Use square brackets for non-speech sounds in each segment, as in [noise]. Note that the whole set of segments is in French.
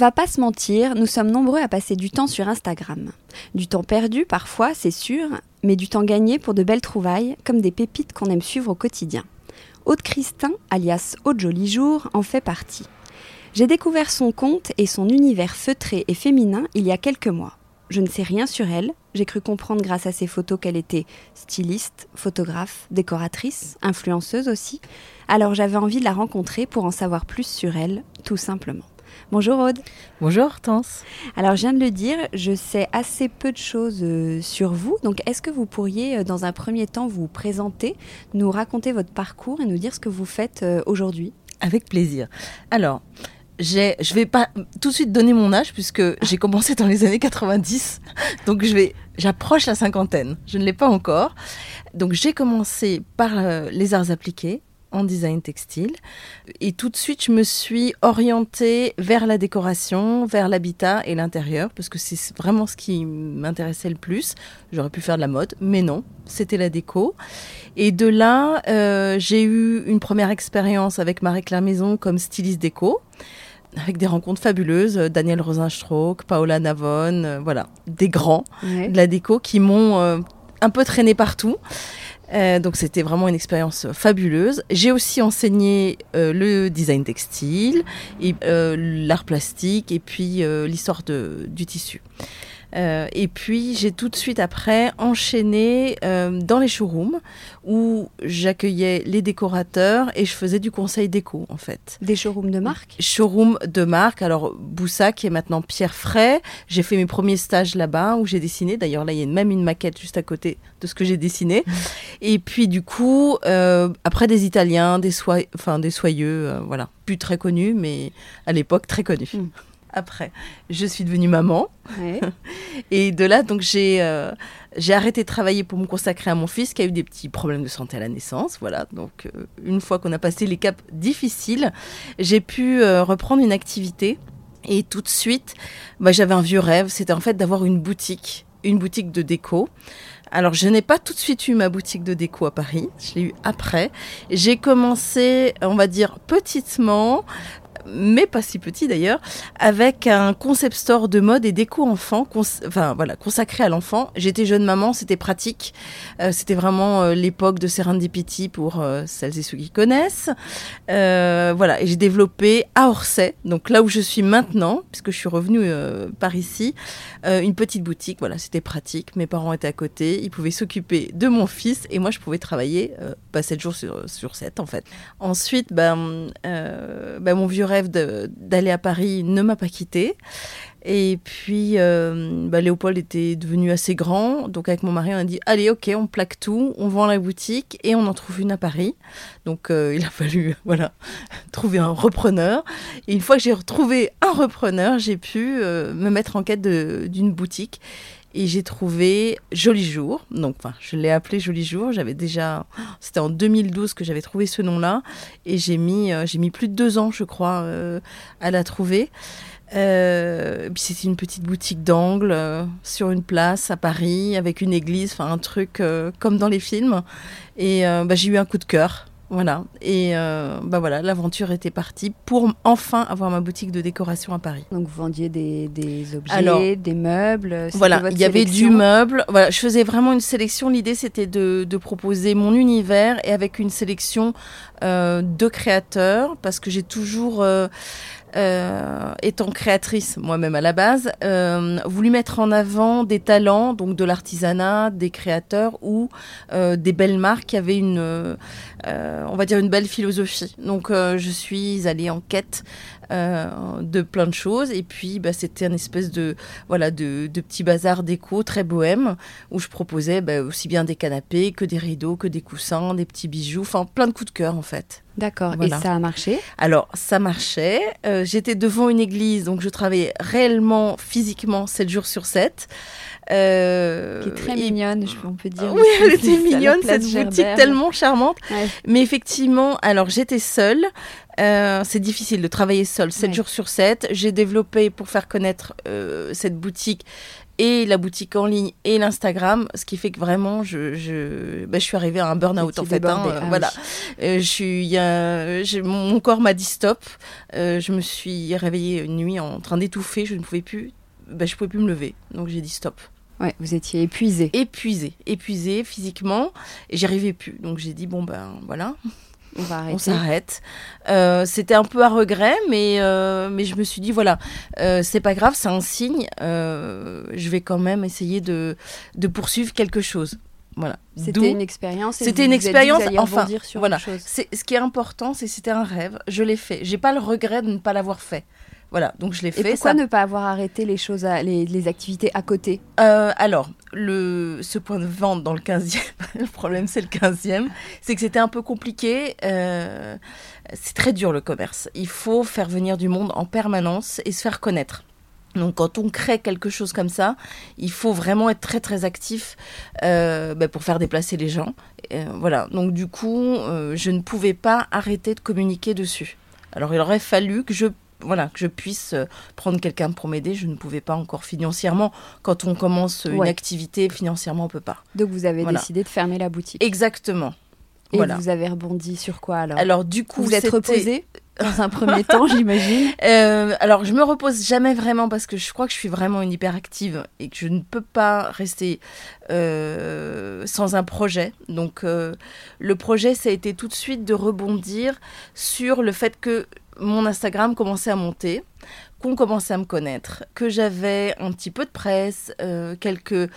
Va pas se mentir, nous sommes nombreux à passer du temps sur Instagram. Du temps perdu parfois, c'est sûr, mais du temps gagné pour de belles trouvailles, comme des pépites qu'on aime suivre au quotidien. Aude Christin, alias Aude Joli Jour, en fait partie. J'ai découvert son compte et son univers feutré et féminin il y a quelques mois. Je ne sais rien sur elle, j'ai cru comprendre grâce à ses photos qu'elle était styliste, photographe, décoratrice, influenceuse aussi, alors j'avais envie de la rencontrer pour en savoir plus sur elle, tout simplement. Bonjour Aude. Bonjour Hortense. Alors je viens de le dire, je sais assez peu de choses euh, sur vous. Donc est-ce que vous pourriez euh, dans un premier temps vous présenter, nous raconter votre parcours et nous dire ce que vous faites euh, aujourd'hui? Avec plaisir. Alors, je vais pas tout de suite donner mon âge puisque j'ai commencé dans les années 90. Donc je vais j'approche la cinquantaine. Je ne l'ai pas encore. Donc j'ai commencé par les arts appliqués en design textile. Et tout de suite, je me suis orientée vers la décoration, vers l'habitat et l'intérieur, parce que c'est vraiment ce qui m'intéressait le plus. J'aurais pu faire de la mode, mais non, c'était la déco. Et de là, euh, j'ai eu une première expérience avec Marie-Claire Maison comme styliste déco avec des rencontres fabuleuses, Daniel Rosenstrauch, Paola Navon, euh, voilà, des grands de la déco qui m'ont euh, un peu traîné partout. Euh, donc c'était vraiment une expérience fabuleuse. J'ai aussi enseigné euh, le design textile, et euh, l'art plastique et puis l'histoire du tissu. Euh, et puis j'ai tout de suite après enchaîné euh, dans les showrooms où j'accueillais les décorateurs et je faisais du conseil déco en fait. Des showrooms de marque? Showrooms de marque. Alors Boussa qui est maintenant Pierre Fray. J'ai fait mes premiers stages là-bas où j'ai dessiné. D'ailleurs là il y a même une maquette juste à côté de ce que j'ai dessiné. [laughs] et puis du coup euh, après des Italiens, des, enfin, des soyeux, voilà. Plus très connus mais à l'époque très connus. Hmm après. Je suis devenue maman. [laughs] Et de là, donc j'ai euh, j'ai arrêté de travailler pour me consacrer à mon fils qui a eu des petits problèmes de santé à la naissance. Voilà. Donc euh, une fois qu'on a passé les caps difficiles, j'ai pu euh, reprendre une activité. Et tout de suite, bah, j'avais un vieux rêve. C'était en fait d'avoir une boutique, une boutique de déco. Alors, je n'ai pas tout de suite eu ma boutique de déco à Paris. Je l'ai eu après. J'ai commencé, on va dire, petitement mais pas si petit d'ailleurs, avec un concept store de mode et déco enfant, enfin voilà, consacré à l'enfant. J'étais jeune maman, c'était pratique, euh, c'était vraiment euh, l'époque de Serendipity pour euh, celles et ceux qui connaissent. voilà, et j'ai développé à Orsay, donc là où je suis maintenant, puisque je suis revenue par ici, une petite boutique. Voilà, c'était pratique. Mes parents étaient à côté, ils pouvaient s'occuper de mon fils et moi je pouvais travailler bah, 7 jours sur, sur 7 en fait. Ensuite, ben, ben mon vieux rêve d'aller à Paris ne m'a pas quitté. Et puis, euh, bah, Léopold était devenu assez grand. Donc, avec mon mari, on a dit Allez, ok, on plaque tout, on vend la boutique et on en trouve une à Paris. Donc, euh, il a fallu [laughs] voilà, trouver un repreneur. Et une fois que j'ai retrouvé un repreneur, j'ai pu euh, me mettre en quête d'une boutique. Et j'ai trouvé Joli Jour. Donc, enfin, je l'ai appelé Joli Jour. J'avais déjà. C'était en 2012 que j'avais trouvé ce nom-là. Et j'ai mis, j'ai mis plus de deux ans, je crois, à la trouver. Euh, c'était une petite boutique d'angle euh, sur une place à Paris avec une église, enfin un truc euh, comme dans les films. Et euh, bah, j'ai eu un coup de cœur. Voilà. Et bah voilà, l'aventure était partie pour enfin avoir ma boutique de décoration à Paris. Donc vous vendiez des, des objets, des meubles. Voilà, il y avait du meuble. Voilà, je faisais vraiment une sélection. L'idée c'était de, de, proposer mon univers et avec une sélection de créateurs parce que j'ai toujours euh, étant créatrice moi-même à la base, euh, voulu mettre en avant des talents, donc de l'artisanat, des créateurs ou euh, des belles marques qui avaient une, euh, on va dire une belle philosophie. Donc euh, je suis allée en quête euh, de plein de choses. Et puis, bah, c'était un espèce de, voilà, de, de petit bazar déco très bohème où je proposais bah, aussi bien des canapés que des rideaux, que des coussins, des petits bijoux, enfin plein de coups de cœur en fait. D'accord. Et ça a marché? Alors, ça marchait. Euh, J'étais devant une église, donc je travaillais réellement, physiquement, 7 jours sur 7. Euh, qui est très mignonne, je, on peut dire. Oui, [laughs] elle était mignonne, cette boutique tellement charmante. Ouais. Mais effectivement, alors j'étais seule. Euh, c'est difficile de travailler seule, 7 ouais. jours sur 7. J'ai développé pour faire connaître euh, cette boutique et la boutique en ligne et l'Instagram, ce qui fait que vraiment, je, je, bah, je suis arrivée à un burn-out en fait. Hein, ah, voilà, oui. euh, je suis, y a, mon corps m'a dit stop. Euh, je me suis réveillée une nuit en train d'étouffer, je ne pouvais plus, bah, je pouvais plus me lever, donc j'ai dit stop. Ouais, vous étiez épuisée. Épuisée, épuisée physiquement, et j'y arrivais plus. Donc j'ai dit bon ben voilà, on va arrêter. On s'arrête. Euh, C'était un peu à regret, mais, euh, mais je me suis dit, voilà, euh, c'est pas grave, c'est un signe. Je vais quand même essayer de, de poursuivre quelque chose. Voilà. C'était une expérience. C'était une expérience. Enfin, sur voilà. Ce qui est important, c'est c'était un rêve. Je l'ai fait. J'ai pas le regret de ne pas l'avoir fait. Voilà, donc je l'ai fait. Et pourquoi ça... ne pas avoir arrêté les choses, à, les, les, activités à côté? Euh, Alors, le, ce point de vente dans le 15e, [laughs] le problème c'est le 15e, c'est que c'était un peu compliqué. Euh, c'est très dur le commerce. Il faut faire venir du monde en permanence et se faire connaître. Donc quand on crée quelque chose comme ça, il faut vraiment être très très actif euh, bah, pour faire déplacer les gens. Voilà. Donc du coup, je ne pouvais pas arrêter de communiquer dessus. Alors il aurait fallu que je voilà, que je puisse prendre quelqu'un pour m'aider. Je ne pouvais pas encore financièrement. Quand on commence une ouais. activité, financièrement, on peut pas. Donc vous avez voilà. décidé de fermer la boutique. Exactement. Et voilà. vous avez rebondi sur quoi alors? Alors du coup, vous êtes reposé [laughs] dans un premier temps, j'imagine? Euh, alors je me repose jamais vraiment parce que je crois que je suis vraiment une hyperactive et que je ne peux pas rester euh, sans un projet. Donc euh, le projet, ça a été tout de suite de rebondir sur le fait que mon Instagram commençait à monter, qu'on commençait à me connaître, que j'avais un petit peu de presse, euh, quelques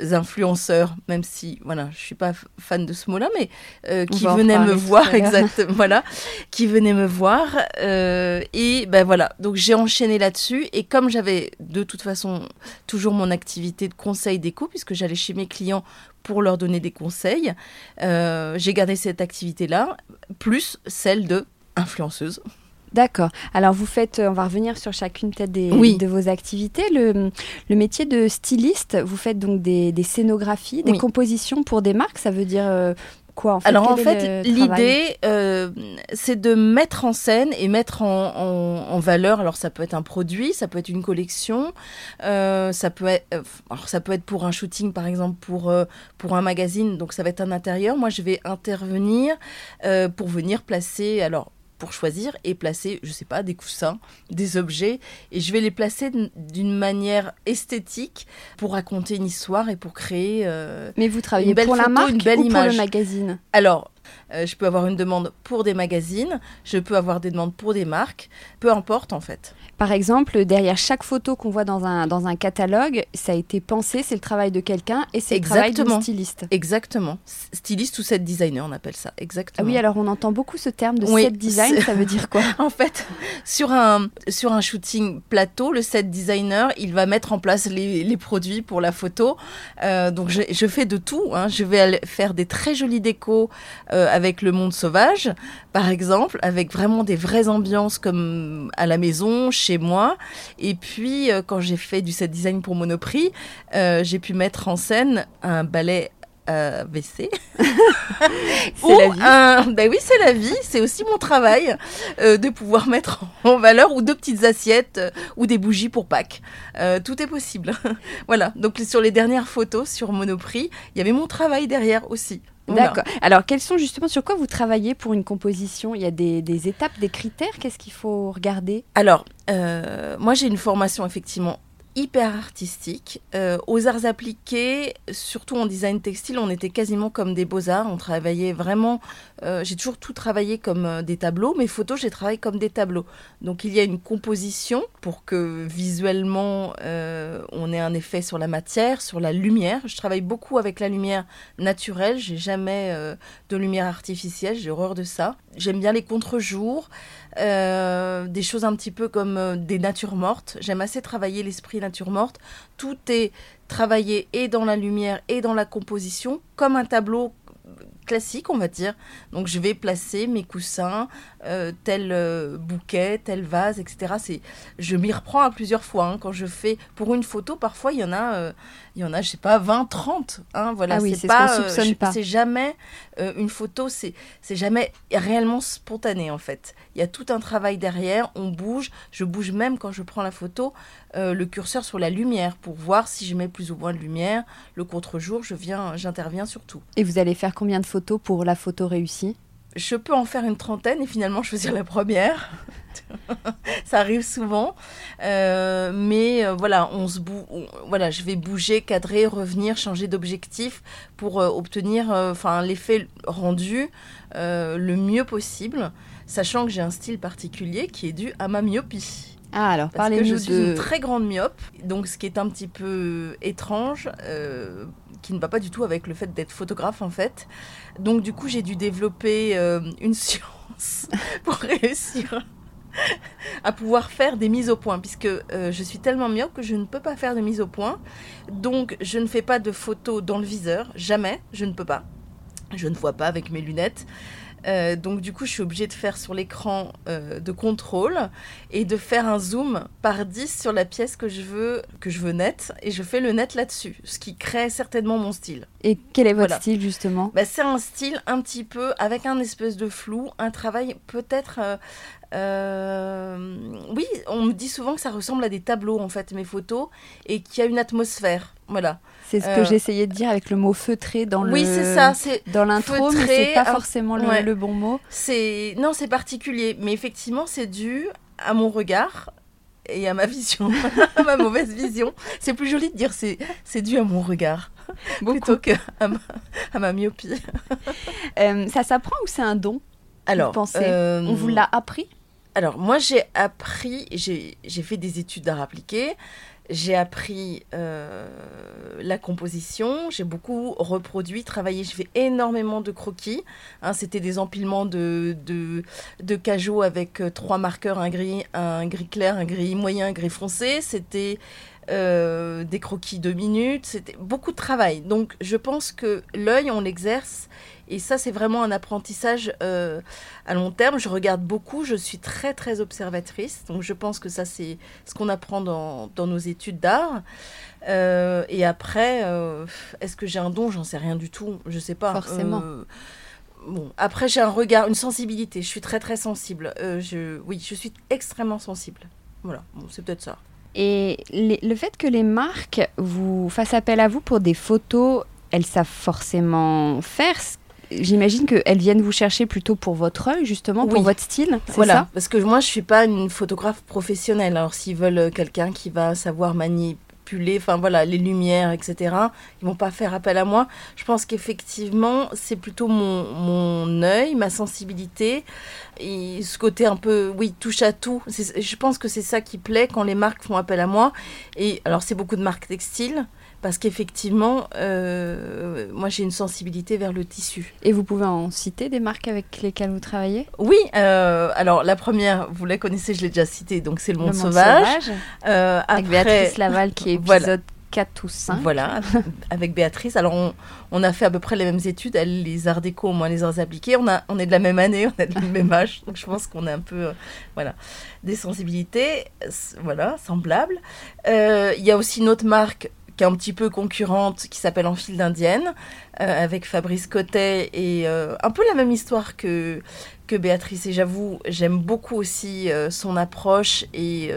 influenceurs, même si voilà, je suis pas fan de ce mot-là, mais euh, qui venaient me voir, exactement, [laughs] voilà, qui venaient me voir, euh, et ben voilà, donc j'ai enchaîné là-dessus, et comme j'avais de toute façon toujours mon activité de conseil déco, puisque j'allais chez mes clients pour leur donner des conseils, euh, j'ai gardé cette activité-là, plus celle de influenceuse. D'accord. Alors vous faites, on va revenir sur chacune peut-être des, oui. de vos activités. Le, le, métier de styliste, vous faites donc des, des scénographies, des oui. compositions pour des marques. Ça veut dire euh, quoi en fait? Alors en fait, l'idée, euh, c'est de mettre en scène et mettre en, en, en, valeur. Alors ça peut être un produit, ça peut être une collection, euh, ça peut être, alors ça peut être pour un shooting par exemple, pour pour un magazine. Donc ça va être un intérieur. Moi, je vais intervenir pour venir placer. Alors pour choisir et placer, je sais pas, des coussins, des objets, et je vais les placer d'une manière esthétique pour raconter une histoire et pour créer. Euh, Mais vous travaillez pour photo, la marque une belle ou image. pour le magazine? Alors. Euh, je peux avoir une demande pour des magazines, je peux avoir des demandes pour des marques, peu importe en fait. Par exemple, derrière chaque photo qu'on voit dans un, dans un catalogue, ça a été pensé, c'est le travail de quelqu'un et c'est le travail d'un styliste. Exactement. Styliste ou set designer, on appelle ça. Exactement. Ah oui, alors on entend beaucoup ce terme de set design, ça veut dire quoi [laughs] En fait, sur un, sur un shooting plateau, le set designer, il va mettre en place les, les produits pour la photo. Euh, donc je, je, fais de tout. Hein. Je vais faire des très jolies décos euh, avec le monde sauvage, par exemple, avec vraiment des vraies ambiances comme à la maison, chez moi. Et puis, euh, quand j'ai fait du set design pour Monoprix, euh, j'ai pu mettre en scène un ballet euh, WC. [laughs] vie. Un... Ben oui, c'est la vie. C'est aussi mon travail euh, de pouvoir mettre [laughs] en valeur ou deux petites assiettes euh, ou des bougies pour Pâques. Tout est possible. [laughs] voilà. Donc sur les dernières photos sur Monoprix, il y avait mon travail derrière aussi. D'accord. Alors, quels sont justement sur quoi vous travaillez pour une composition? Il y a des, des étapes, des critères? Qu'est-ce qu'il faut regarder? Alors, euh, moi j'ai une formation effectivement hyper artistique. Euh, aux arts appliqués, surtout en design textile, on était quasiment comme des beaux-arts. On travaillait vraiment. Euh, j'ai toujours tout travaillé comme euh, des tableaux. Mes photos, j'ai travaillé comme des tableaux. Donc il y a une composition pour que visuellement on ait un effet sur la matière, sur la lumière. Je travaille beaucoup avec la lumière naturelle. J'ai jamais de lumière artificielle. J'ai horreur de ça. J'aime bien les contre-jours. Euh, des choses un petit peu comme euh, des natures mortes. J'aime assez travailler l'esprit nature morte. Tout est travaillé et dans la lumière et dans la composition, comme un tableau classique, on va dire. Donc je vais placer mes coussins, euh, tel euh, bouquet, tel vase, etc. C'est, je m'y reprends à plusieurs fois. Hein, quand je fais pour une photo, parfois il y en a, euh, il y en a, je sais pas, 20, 30. Hein, voilà, Ah oui, c'est pas, ce qu'on euh, pas. c'est jamais une photo, c'est, c'est jamais réellement spontané en fait. Il y a tout un travail derrière, on bouge, je bouge même quand je prends la photo, le curseur sur la lumière pour voir si je mets plus ou moins de lumière. Le contre-jour, je viens, j'interviens sur tout. Et vous allez faire combien de photos pour la photo réussie? Je peux en faire une trentaine et finalement choisir la première. [laughs] Ça arrive souvent, Euh, mais euh, voilà, on se bou- on- voilà, je vais bouger, cadrer, revenir, changer d'objectif pour euh, obtenir, enfin, l'effet rendu le mieux possible, sachant que j'ai un style particulier qui est dû à ma myopie. Ah, alors Parce que je parlez-nous suis de. une très grande myope, donc ce qui est un petit peu étrange, qui ne va pas du tout avec le fait d'être photographe en fait. Donc du coup j'ai dû développer euh, une [laughs] science pour réussir à pouvoir faire des mises au point, puisque euh, je suis tellement myope que je ne peux pas faire de mise au point. Donc je ne fais pas de photos dans le viseur, jamais, je ne peux pas. Je ne vois pas avec mes lunettes. Euh, donc du coup, je suis obligée de faire sur l'écran euh, de contrôle et de faire un zoom par 10 sur la pièce que je veux que je veux net et je fais le net là-dessus, ce qui crée certainement mon style. Et quel est votre Voilà. style justement? Bah, c'est un style un petit peu avec un espèce de flou, un travail peut-être. euh, euh, oui, on me dit souvent que ça ressemble à des tableaux en fait mes photos et qu'il y a une atmosphère. Voilà. C'est ce que Euh, j'essayais de dire avec le mot feutré dans Oui, le. c'est ça. C'est Dans l'intro, mais c'est pas forcément le, ouais. le bon mot. C'est non, c'est particulier, mais effectivement, c'est dû à mon regard et à ma [laughs] vision, à ma mauvaise vision. C'est plus joli de dire c'est c'est dû à mon regard [laughs] Beaucoup. plutôt que à ma, à ma myopie. [laughs] Euh, ça s'apprend ou c'est un don Alors, pensez euh, On vous l'a appris? Alors moi j'ai appris, j'ai j'ai fait des études d'art appliqué, j'ai appris euh, la composition, j'ai beaucoup reproduit, travaillé, j'ai fait énormément de croquis. Hein, C'était des empilements de, de, de cajots avec euh, trois marqueurs, un gris, un gris clair, un gris moyen, un gris foncé. C'était euh, des croquis de minutes, c'était beaucoup de travail. Donc je pense que l'œil, on l'exerce. Et ça, c'est vraiment un apprentissage euh, à long terme. Je regarde beaucoup, je suis très très observatrice. Donc je pense que ça, c'est ce qu'on apprend dans, dans nos études d'art. Euh, et après, est-ce que j'ai un don? J'en sais rien du tout. Je sais pas. Forcément. Bon, après, j'ai un regard, une sensibilité. Je suis très très sensible. Je, oui, je suis extrêmement sensible. Voilà, bon, c'est peut-être ça. Et les- le fait que les marques vous fassent appel à vous pour des photos, elles savent forcément faire. J'imagine qu'elles viennent vous chercher plutôt pour votre œil, justement, pour Oui. votre style. Voilà, ça? parce que moi je suis pas une photographe professionnelle. Alors s'ils veulent quelqu'un qui va savoir manier manipuler, enfin voilà, les lumières, etc. Ils vont pas faire appel à moi. Je pense qu'effectivement, c'est plutôt mon, mon œil, ma sensibilité, et ce côté un peu, oui, touche à tout. Je pense que c'est ça qui plaît quand les marques font appel à moi. Et alors, c'est beaucoup de marques textiles parce qu'effectivement, euh, moi j'ai une sensibilité vers le tissu. Et vous pouvez en citer des marques avec lesquelles vous travaillez? Oui, euh, alors la première, vous la connaissez, je l'ai déjà citée, donc c'est Le Monde, Sauvage. Euh, avec Béatrice Laval qui est épisode 4 ou 5. Voilà, avec Béatrice. Alors on, on, a fait à peu près les mêmes études, elle les arts déco, moi les arts appliqués. On, a, on est de la même année, on est de même âge, donc je pense qu'on a un peu, voilà, des sensibilités, voilà, semblables. Il y a aussi une autre marque qui est un petit peu concurrente, qui s'appelle En fil d'indienne, euh, avec Fabrice Cotet, et euh, un peu la même histoire que, que Béatrice. Et j'avoue, j'aime beaucoup aussi euh, son approche et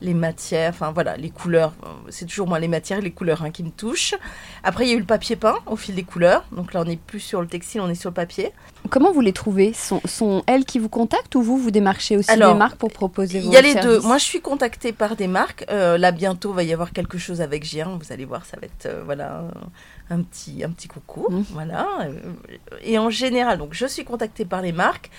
les matières, enfin voilà, les couleurs. C'est toujours moi les matières et les couleurs hein, qui me touchent. Après, il y a eu le papier peint au fil des couleurs. Donc là, on n'est plus sur le textile, on est sur le papier. Comment vous les trouvez sont, sont elles qui vous contactent ou vous, vous démarchez aussi des marques pour proposer vos Il y a les deux. Moi, je suis contactée par des marques. là, bientôt, va y avoir quelque chose avec Géant. Vous allez voir, ça va être voilà un petit, un petit coucou. Mmh. Voilà. Et en général, donc je suis contactée par les marques.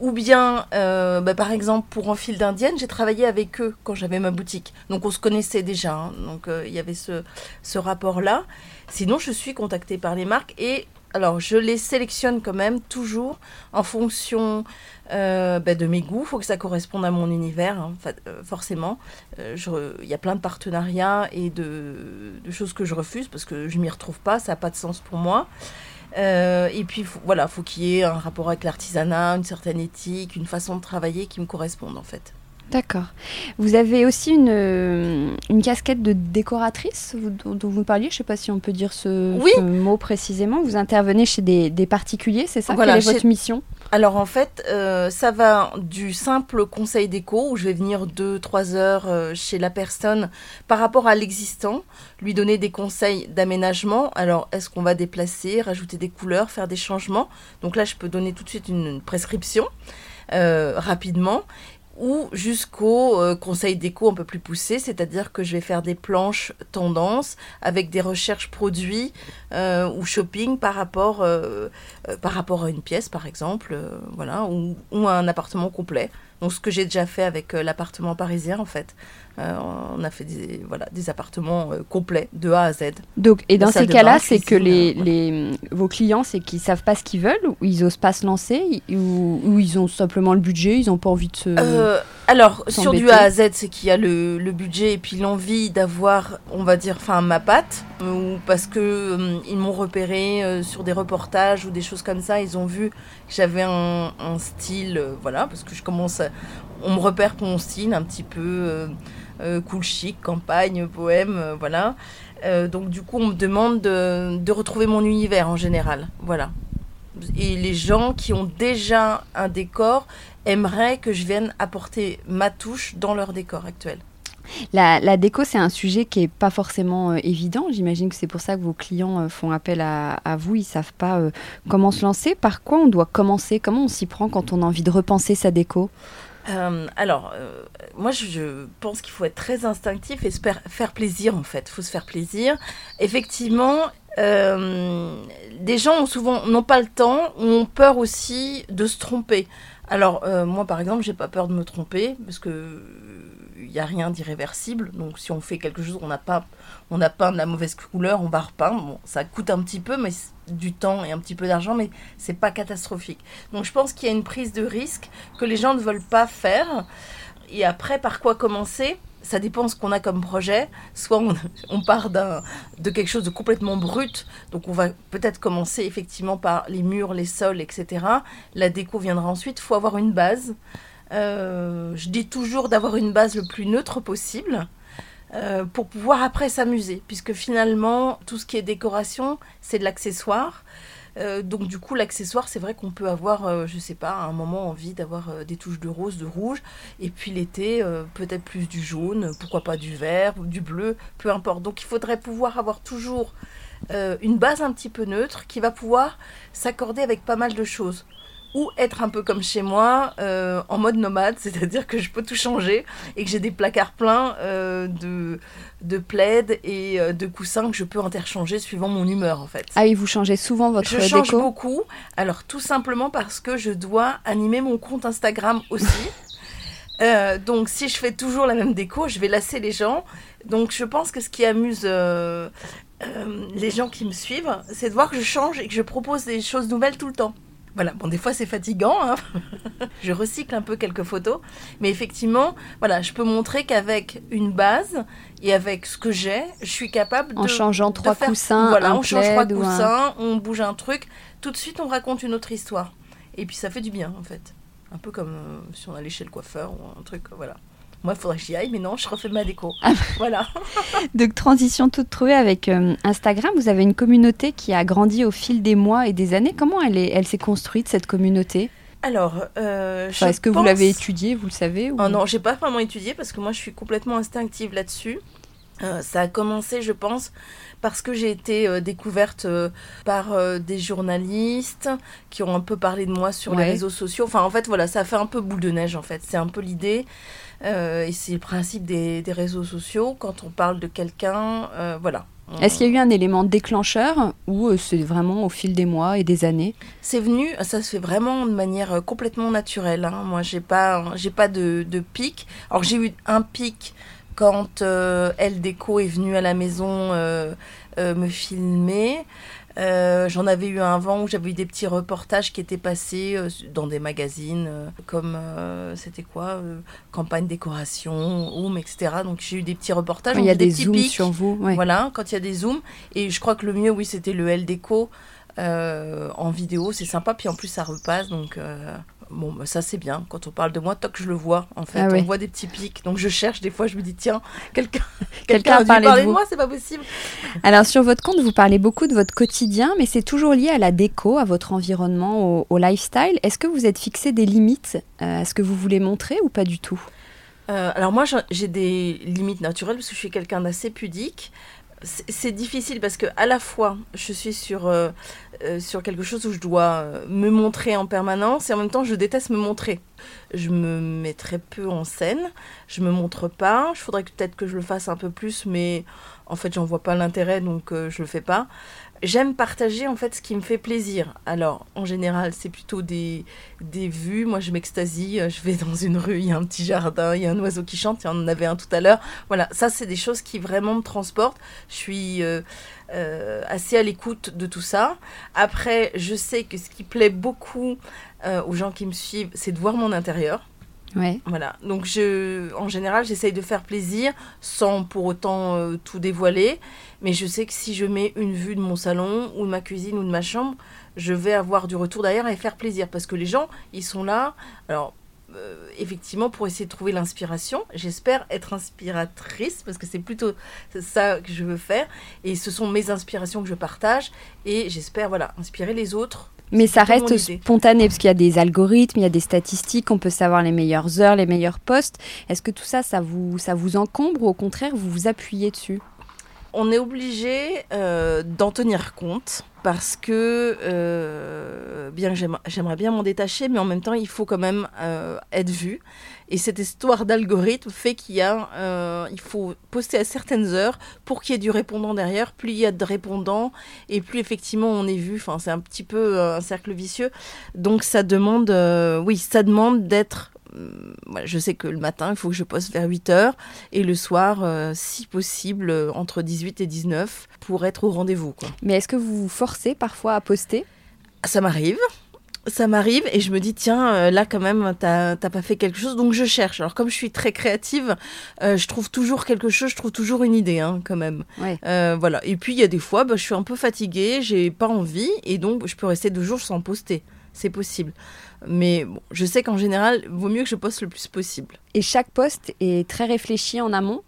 Ou bien, euh, bah, par exemple, pour Enfil d'Indienne, j'ai travaillé avec eux quand j'avais ma boutique. Donc on se connaissait déjà. Hein. Donc euh, il y avait ce, ce rapport-là. Sinon, je suis contactée par les marques et alors je les sélectionne quand même toujours en fonction euh, bah, de mes goûts. Il faut que ça corresponde à mon univers, hein, euh, forcément. Euh, il y a plein de partenariats et de, choses que je refuse parce que je m'y retrouve pas, ça n'a pas de sens pour moi. et puis voilà, faut qu'il y ait un rapport avec l'artisanat, une certaine éthique, une façon de travailler qui me corresponde en fait. D'accord. Vous avez aussi une, euh, une casquette de décoratrice dont, vous parliez. Je ne sais pas si on peut dire ce, mot précisément. Vous intervenez chez des, particuliers, c'est ça? Quelle est votre mission? Alors en fait, euh, ça va du simple conseil déco où je vais venir deux, trois heures euh, chez la personne par rapport à l'existant, lui donner des conseils d'aménagement. Alors est-ce qu'on va déplacer, rajouter des couleurs, faire des changements? Donc là, je peux donner tout de suite une prescription. rapidement ou jusqu'au euh, conseil déco un peu plus poussé, c'est-à-dire que je vais faire des planches tendances avec des recherches produits euh, ou shopping par rapport, euh, par rapport à une pièce par exemple, voilà, ou, ou, un appartement complet. Donc ce que j'ai déjà fait avec l'appartement parisien en fait. Euh, on a fait des, voilà, des appartements euh, complets de A à Z. Donc, et dans ces cas-là, c'est que les, euh, les, vos clients, c'est qu'ils savent pas ce qu'ils veulent, ou ils osent pas se lancer, ou, ou ils ont simplement le budget, ils n'ont pas envie de se. alors, sur du A à Z, c'est qu'il y a le, le, budget et puis l'envie d'avoir, on va dire, enfin, ma patte, ou parce que ils m'ont repéré sur des reportages ou des choses comme ça, ils ont vu que j'avais un, un, style, voilà, parce que je commence, on me repère pour mon style un petit peu euh, cool chic, campagne, poème, euh, voilà. Euh, donc du coup, on me demande de, retrouver mon univers en général, voilà. Et les gens qui ont déjà un décor aimeraient que je vienne apporter ma touche dans leur décor actuel. La, déco, c'est un sujet qui n'est pas forcément évident. J'imagine que c'est pour ça que vos clients font appel à, vous. Ils savent pas comment se lancer. Par quoi on doit commencer? Comment on s'y prend quand on a envie de repenser sa déco? Euh, alors, euh, moi, je, pense qu'il faut être très instinctif et se faire plaisir, en fait. Il faut se faire plaisir. Effectivement, euh, des gens ont souvent n'ont pas le temps, ont peur aussi de se tromper. Alors, moi, par exemple, j'ai pas peur de me tromper parce que il n'y a rien d'irréversible. Donc, si on fait quelque chose, on n'a pas, on a peint de la mauvaise couleur, on va repeindre. Bon, ça coûte un petit peu, mais du temps et un petit peu d'argent, mais c'est pas catastrophique. Donc je pense qu'il y a une prise de risque que les gens ne veulent pas faire. Et après, par quoi commencer? Ça dépend ce qu'on a comme projet. Soit on, [laughs] part de quelque chose de complètement brut, donc on va peut-être commencer effectivement par les murs, les sols, etc. La déco viendra ensuite. Il faut avoir une base. Euh, je dis toujours d'avoir une base le plus neutre possible. Euh, pour pouvoir après s'amuser, puisque finalement, tout ce qui est décoration, c'est de l'accessoire. Euh, donc du coup, l'accessoire, c'est vrai qu'on peut avoir, euh, je sais pas, à un moment envie d'avoir des touches de rose, de rouge, et puis l'été, peut-être plus du jaune, pourquoi pas du vert, ou du bleu, peu importe. Donc il faudrait pouvoir avoir toujours une base un petit peu neutre qui va pouvoir s'accorder avec pas mal de choses. Ou être un peu comme chez moi, euh, en mode nomade, [laughs] c'est-à-dire que je peux tout changer et que j'ai des placards pleins euh, de, de plaids et euh, de coussins que je peux interchanger suivant mon humeur en fait. Ah oui, vous changez souvent votre Je change beaucoup, alors tout simplement parce que je dois animer mon compte Instagram aussi. [laughs] donc si je fais toujours la même déco, je vais lasser les gens. Donc je pense que ce qui amuse les gens qui me suivent, c'est de voir que je change et que je propose des choses nouvelles tout le temps. Voilà, bon, des fois c'est fatigant. Hein. [laughs] je recycle un peu quelques photos. Mais effectivement, voilà, je peux montrer qu'avec une base et avec ce que j'ai, je suis capable de. En changeant trois coussins. Voilà, on change trois coussins, on bouge un truc. Tout de suite, on raconte une autre histoire. Et puis ça fait du bien, en fait. Un peu comme euh, si on allait chez le coiffeur ou un truc, voilà. Moi, il faudrait que j'y aille, mais non, je refais ma déco. Ah. [laughs] voilà. [laughs] Donc, transition toute trouvée avec euh, Instagram. Vous avez une communauté qui a grandi au fil des mois et des années. Comment elle s'est elle construite, cette communauté? Alors, euh, est-ce que vous l'avez étudié, vous le savez ou... oh Non, j'ai pas vraiment étudié parce que moi, je suis complètement instinctive là-dessus. Euh, ça a commencé, je pense, parce que j'ai été découverte par des journalistes qui ont un peu parlé de moi sur les réseaux sociaux. Enfin, en fait, voilà, ça a fait un peu boule de neige, en fait. C'est un peu l'idée. Euh, et c'est le principe des, réseaux sociaux. Quand on parle de quelqu'un, euh, voilà. Est-ce qu'il y a eu un élément déclencheur ou euh, c'est vraiment au fil des mois et des années? C'est venu, ça se fait vraiment de manière complètement naturelle. Hein. Moi, j'ai pas, j'ai pas de, de pic. Alors j'ai eu un pic quand Déco est venue à la maison me filmer. Euh, j'en avais eu un avant où j'avais eu des petits reportages qui étaient passés euh, dans des magazines euh, comme c'était quoi campagne décoration, Home, etc. Donc j'ai eu des petits reportages. il y a des, zooms sur vous. Voilà, quand il y a des zooms. Et je crois que le mieux, oui, c'était le L déco en vidéo. C'est sympa. Puis en plus, ça repasse. Donc Bon, bah, ça c'est bien. Quand on parle de moi, que je le vois, en fait, ah on voit des petits pics. Donc je cherche, des fois je me dis, tiens, quelqu'un [laughs] quelqu'un a parlé de, moi, c'est pas possible. Alors sur votre compte, vous parlez beaucoup de votre quotidien, mais c'est toujours lié à la déco, à votre environnement, au, lifestyle. Est-ce que vous êtes fixé des limites euh, à ce que vous voulez montrer ou pas du tout? Euh, alors moi j'ai des limites naturelles parce que je suis quelqu'un d'assez pudique c'est difficile parce que à la fois je suis sur euh, euh, sur quelque chose où je dois euh, me montrer en permanence et en même temps je déteste me montrer. Je me mets très peu en scène, je me montre pas. Je faudrait peut-être que je le fasse un peu plus, mais en fait j'en vois pas l'intérêt donc je le fais pas j'aime partager en fait ce qui me fait plaisir. Alors en général c'est plutôt des, des vues, moi je m'extasie, euh, je vais dans une rue, il y a un petit jardin, il y a un oiseau qui chante, il y en avait un tout à l'heure. Voilà, ça c'est des choses qui vraiment me transportent. Je suis euh, euh, assez à l'écoute de tout ça. Après je sais que ce qui plaît beaucoup aux gens qui me suivent c'est de voir mon intérieur. Voilà. Donc, je, en général, j'essaye de faire plaisir sans pour autant euh, tout dévoiler. Mais je sais que si je mets une vue de mon salon ou de ma cuisine ou de ma chambre, je vais avoir du retour derrière et faire plaisir. Parce que les gens, ils sont là. Alors, euh, effectivement, pour essayer de trouver l'inspiration, j'espère être inspiratrice parce que c'est plutôt ça que je veux faire. Et ce sont mes inspirations que je partage. Et j'espère, voilà, inspirer les autres mais ça reste spontané parce qu'il y a des algorithmes, il y a des statistiques, on peut savoir les meilleures heures, les meilleurs postes. Est-ce que tout ça, ça vous, ça vous encombre ou au contraire, vous vous appuyez dessus? On est obligé euh, d'en tenir compte parce que euh, bien j'aimerais bien m'en détacher, mais en même temps, il faut quand même euh, être vu. Et cette histoire d'algorithme fait qu'il y a, il faut poster à certaines heures pour qu'il y ait du répondant derrière. Plus il y a de répondants et plus effectivement on est vu. Enfin, c'est un petit peu un cercle vicieux. Donc ça demande, oui, ça demande d'être je sais que le matin, il faut que je poste vers 8 heures et le soir, si possible, entre 18 et 19 pour être au rendez-vous. Mais est-ce que vous vous forcez parfois à poster? Ça m'arrive. Ça m'arrive et je me dis, tiens, euh, là quand même, t'as pas fait quelque chose, donc je cherche. Alors comme je suis très créative, euh, je trouve toujours quelque chose, je trouve toujours une idée, hein, quand même. Euh, voilà. Et puis il y a des fois, bah, je suis un peu fatiguée, j'ai pas envie, et donc je peux rester deux jours sans poster. C'est possible. Mais bon, je sais qu'en général, il vaut mieux que je poste le plus possible. Et chaque poste est très réfléchi en amont?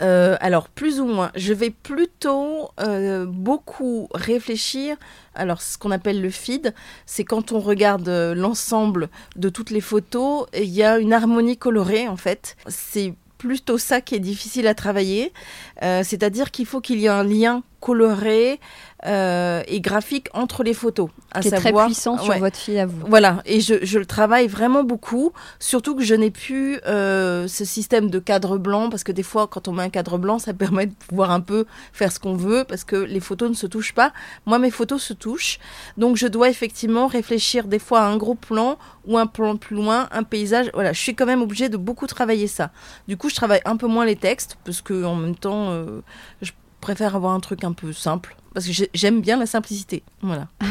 Euh, alors, plus ou moins. Je vais plutôt euh, beaucoup réfléchir. Alors, ce qu'on appelle le feed, c'est quand on regarde euh, l'ensemble de toutes les photos, il y a une harmonie colorée, en fait. C'est plutôt ça qui est difficile à travailler. C'est-à-dire qu'il faut qu'il y ait un lien coloré euh, et graphique entre les photos. À qui est très puissant sur votre fille à vous. Voilà, et je, je, le travaille vraiment beaucoup, surtout que je n'ai plus euh, ce système de cadre blanc, parce que des fois, quand on met un cadre blanc, ça [laughs] permet de pouvoir un peu faire ce qu'on veut, parce que les photos ne se touchent pas. Moi, mes photos se touchent, donc je dois effectivement réfléchir des fois à un gros plan ou un plan plus loin, un paysage. Voilà, je suis quand même obligée de beaucoup travailler ça. Du coup, je travaille un peu moins les textes, parce que en même temps, euh, je préfère avoir un truc un peu simple parce que j'aime bien la simplicité. Voilà. [laughs]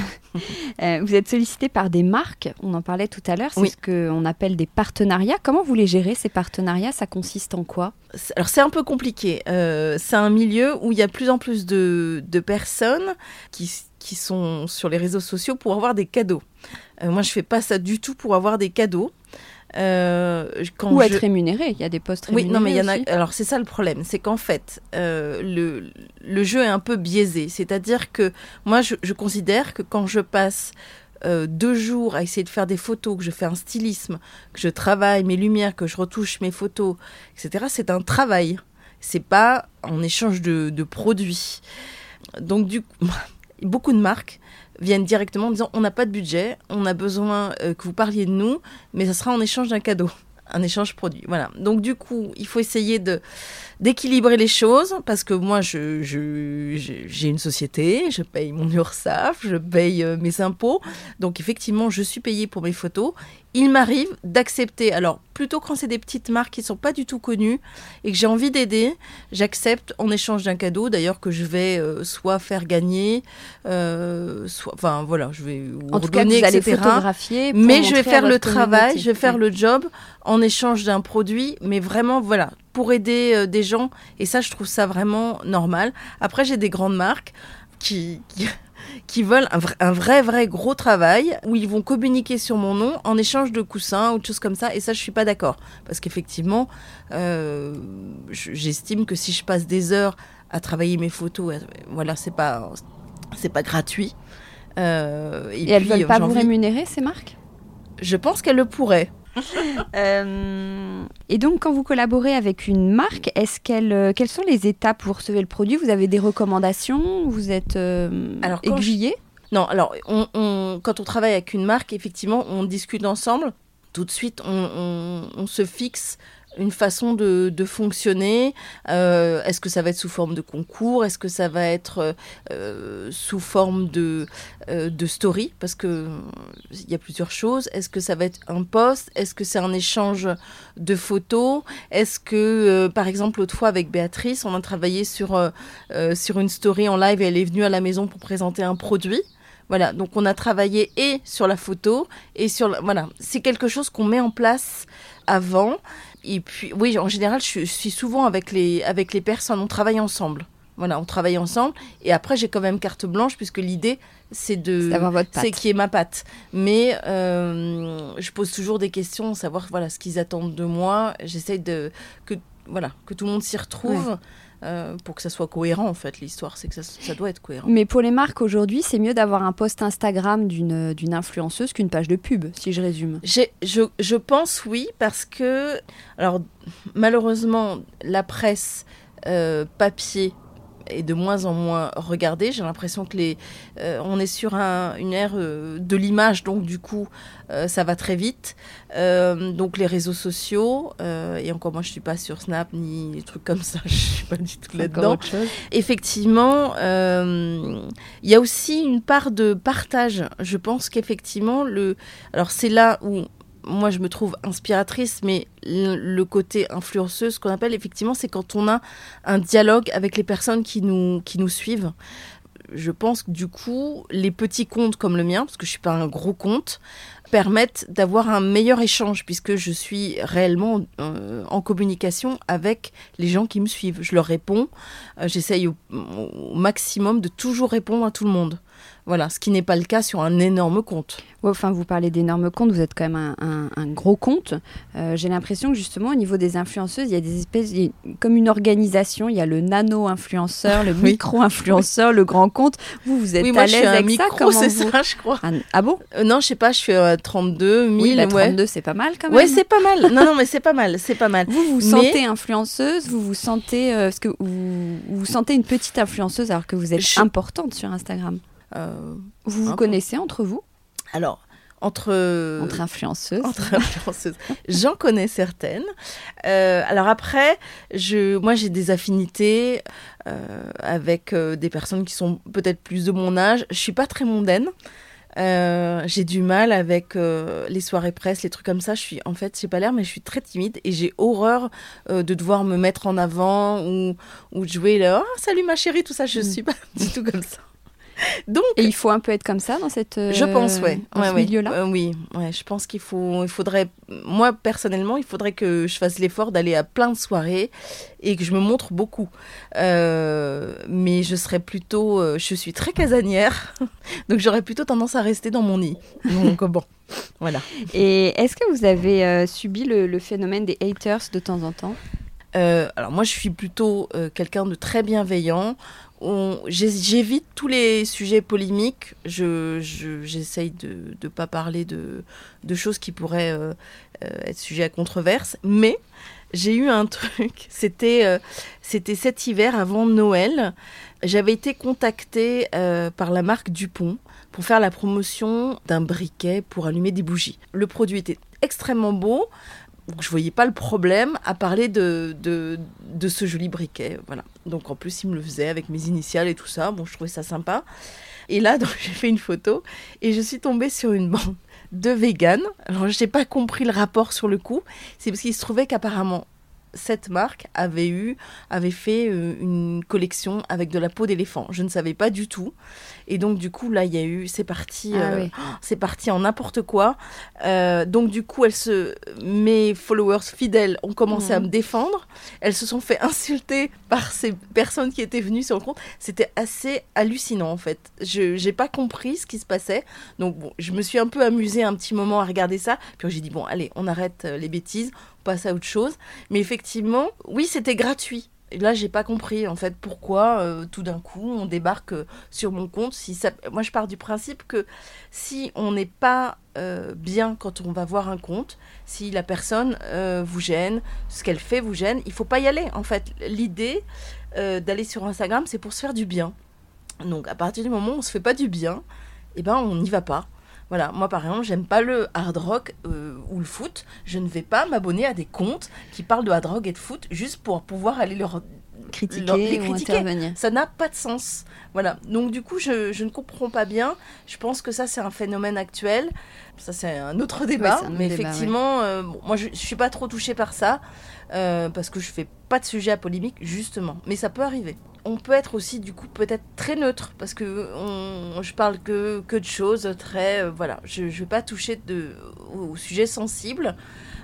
Euh, vous êtes sollicité par des marques, on en parlait tout à l'heure, c'est ce qu'on appelle des partenariats. Comment vous les gérez ces partenariats? Ça consiste en quoi? Alors c'est un peu compliqué. Euh, c'est un milieu où il y a plus en plus de, personnes qui, qui, sont sur les réseaux sociaux pour avoir des cadeaux. Euh, moi je fais pas ça du tout pour avoir des cadeaux. Euh, quand Ou être rémunéré, il y a des postes rémunérés. Oui, non, mais il y en a. Alors, c'est ça le problème, c'est qu'en fait, euh, le, le jeu est un peu biaisé. C'est-à-dire que moi, je, considère que quand je passe euh, deux jours à essayer de faire des photos, que je fais un stylisme, que je travaille mes lumières, que je retouche mes photos, etc., c'est un travail. C'est pas en échange de, de produits. Donc, du coup, [laughs] beaucoup de marques viennent directement en disant on n'a pas de budget, on a besoin euh, que vous parliez de nous, mais ça sera en échange d'un cadeau, [laughs] un échange produit. Voilà. Donc du coup, il faut essayer d'équilibrer les choses parce que moi, je, j'ai une société, je paye mon URSAF, je paye euh, mes impôts, donc effectivement, je suis payée pour mes photos il m'arrive d'accepter. Alors, plutôt quand c'est des petites marques qui ne sont pas du tout connues et que j'ai envie d'aider, j'accepte en échange d'un cadeau, d'ailleurs que je vais euh, soit faire gagner, euh, soit, enfin voilà, je vais en tout cas, vous allez photographier, mais je vais faire le travail, je vais faire le job en échange d'un produit, mais vraiment voilà pour aider euh, des gens et ça, je trouve ça vraiment normal. Après, j'ai des grandes marques qui qui veulent un, vrai, vrai gros travail où ils vont communiquer sur mon nom en échange de coussins ou de choses comme ça. Et ça, je suis pas d'accord. Parce qu'effectivement, euh, j'estime que si je passe des heures à travailler mes photos, euh, voilà, c'est pas, c'est pas gratuit. Euh, et, elles veulent pas vous rémunérer, ces marques? Je pense qu'elles le pourraient. [laughs] Euh, et donc, quand vous collaborez avec une marque, est-ce qu'elle, euh, quelles sont les étapes pour recevoir le produit? Vous avez des recommandations? Vous êtes euh, alors, aiguillé? Non, alors, on, quand on travaille avec une marque, effectivement, on discute ensemble. Tout de suite, on se fixe une façon de, fonctionner. Euh, est-ce que ça va être sous forme de concours? Est-ce que ça va être euh, sous forme de, euh, de story? Parce que il y a plusieurs choses. Est-ce que ça va être un post? Est-ce que c'est un échange de photos? Est-ce que, par exemple, l'autre fois avec Béatrice, on a travaillé sur, sur une story en live et elle est venue à la maison pour présenter un produit. Voilà, donc on a travaillé et sur la photo et sur voilà, c'est quelque chose qu'on met en place avant et puis, oui, en général, je, suis souvent avec les, avec les personnes, on travaille ensemble. Voilà, on travaille ensemble. Et après, j'ai quand même carte blanche, puisque l'idée, c'est de. C'est qui est ma patte. Mais euh, je pose toujours des questions, savoir voilà, ce qu'ils attendent de moi. J'essaie de. Que, voilà, que tout le monde s'y retrouve. Euh, pour que ça soit cohérent en fait. L'histoire, c'est que ça, doit être cohérent. Mais pour les marques aujourd'hui, c'est mieux d'avoir un post Instagram d'une, d'une influenceuse qu'une page de pub, si je résume. je, je pense oui, parce que, alors malheureusement, la presse euh, papier est de moins en moins regardé. J'ai l'impression que les, euh, on est sur une ère euh, de l'image, donc du coup, euh, ça va très vite. donc les réseaux sociaux, et encore moi, je suis pas sur Snap ni des trucs comme ça, [laughs] je suis pas du tout là-dedans. Effectivement, il y a aussi une part de partage. Je pense qu'effectivement, le, alors c'est là où moi je me trouve inspiratrice, mais le côté influenceuse, ce qu'on appelle effectivement, c'est quand on a un dialogue avec les personnes qui nous, qui nous suivent. Je pense que du coup, les petits comptes comme le mien, parce que je suis pas un gros compte, permettent d'avoir un meilleur échange puisque je suis réellement euh, en communication avec les gens qui me suivent. Je leur réponds, euh, j'essaye au, maximum de toujours répondre à tout le monde. Voilà, ce qui n'est pas le cas sur un énorme compte. enfin, vous parlez d'énormes comptes, vous êtes quand même un, gros compte. Euh, j'ai l'impression que justement, au niveau des influenceuses, il y a des espèces, comme une organisation. Il y a le nano-influenceur, le [laughs] micro-influenceur, le grand compte. Vous, vous êtes oui, moi, à l'aise avec micro, ça, c'est ça, je crois. Ah, ah bon? Euh, Non, je sais pas, je suis à 32 000. Oui, 32, c'est pas mal quand même. Ouais, c'est pas mal. Non, non, mais c'est pas mal, c'est pas mal. Vous vous sentez influenceuse, vous vous sentez, euh, que vous, vous sentez une petite influenceuse alors que vous êtes importante sur Instagram. Euh, vous vous connaissez entre vous? Alors, entre entre influenceuses. [laughs] Entre influenceuses. J'en connais certaines. Euh, alors après, je, moi j'ai des affinités euh, avec des personnes qui sont peut-être plus de mon âge. Je suis pas très mondaine. j'ai du mal avec les soirées presse, les trucs comme ça. Je suis, en fait, j'ai pas l'air, mais je suis très timide et j'ai horreur de devoir me mettre en avant ou, ou de jouer là. Oh, salut ma chérie, tout ça. Je mm. suis pas [laughs] du tout comme ça. [laughs] Donc, et il faut un peu être comme ça dans cette je pense ouais, dans ce milieu-là? Euh, oui, ouais, je pense qu'il faut, il faudrait, moi personnellement, il faudrait que je fasse l'effort d'aller à plein de soirées et que je me montre beaucoup. Euh, mais je serais plutôt, euh, je suis très casanière, [laughs] donc j'aurais plutôt tendance à rester dans mon nid. Donc bon, [laughs] voilà. Et est-ce que vous avez subi le, le, phénomène des haters de temps en temps? Alors moi je suis plutôt quelqu'un de très bienveillant j'évite tous les sujets polémiques. Je, j'essaye de ne pas parler de, de, choses qui pourraient euh, euh, être sujet à controverse. Mais j'ai eu un [laughs] truc. C'était, euh, c'était cet hiver avant Noël. J'avais été contactée par la marque Dupont pour faire la promotion d'un briquet pour allumer des bougies. Le produit était extrêmement beau. Donc je voyais pas le problème à parler de, de, de, ce joli briquet. Voilà. Donc en plus, il me le faisait avec mes initiales et tout ça. Bon, je trouvais ça sympa. Et là, [laughs] donc j'ai fait une photo et je suis tombée sur une bande de véganes. Alors, je n'ai pas compris le rapport sur le coup. C'est parce qu'il se trouvait qu'apparemment, cette marque avait eu, avait fait euh, une collection avec de la peau d'éléphant. Je ne savais pas du tout. Et donc du coup là il y a eu, c'est parti, ah euh, [gasps] c'est parti en n'importe quoi. Euh, donc du coup elle se, mes followers fidèles ont commencé à mhm. me défendre. Elles se sont fait [laughs] insulter par ces personnes qui étaient venues sur le compte. C'était assez hallucinant en fait. Je n'ai pas compris ce qui se passait. Donc bon, je me suis un peu amusée un petit moment à regarder ça. Puis j'ai dit bon allez on arrête les bêtises, on passe à autre chose. Mais effectivement, oui c'était gratuit. Et là, j'ai pas compris en fait pourquoi euh, tout d'un coup on débarque euh, sur mon compte. Si ça... Moi, je pars du principe que si on n'est pas euh, bien quand on va voir un compte, si la personne vous gêne, ce qu'elle fait vous gêne, il faut pas y aller. En fait, l'idée d'aller sur Instagram, c'est pour se faire du bien. Donc, à partir du moment où on se fait pas du bien, eh ben, on n'y va pas. Voilà, moi par exemple, j'aime pas le hard rock euh, ou le foot. Je ne vais pas m'abonner à des comptes qui parlent de hard rock et de foot juste pour pouvoir aller leur critiquer, Ou intervenir. Ça n'a pas de sens. Voilà. Donc du coup, je, ne comprends pas bien. Je pense que ça, c'est un phénomène actuel. Ça, c'est un autre débat. mais effectivement, euh, moi, je, ne suis pas trop touchée par ça euh, parce que je fais pas de sujet à polémique, justement. Mais ça peut arriver on peut être aussi du coup peut-être très neutre parce que je parle que, de choses très euh, voilà. Je ne vais pas toucher de, au, sujet sensible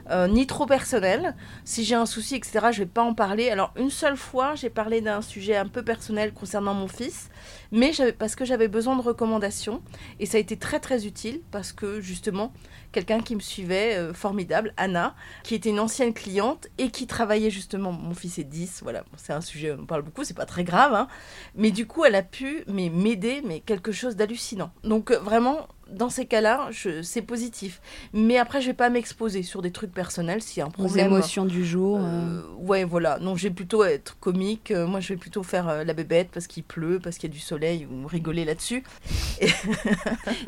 euh, ni trop personnel. Si j'ai un souci etc je vais pas en parler. Alors une seule fois j'ai parlé d'un sujet un peu personnel concernant mon fils mais parce que j'avais besoin de recommandations et ça a été très très utile parce que justement quelqu'un qui me suivait, euh, formidable, Anna, qui était une ancienne cliente et qui travaillait justement, mon fils est 10, voilà, c'est un sujet, on parle beaucoup, c'est pas très grave, hein, mais du coup, elle a pu m'aider, mais quelque chose d'hallucinant. Donc euh, vraiment, dans ces cas-là, c'est positif. Mais après, je vais pas m'exposer sur des trucs personnels s'il y a un problème. Aux émotions du jour. Euh. Euh, ouais, voilà. Non, je vais plutôt être comique. Euh, moi, je vais plutôt faire la bébête parce qu'il pleut, parce qu'il y a du soleil, ou rigoler là-dessus. [laughs]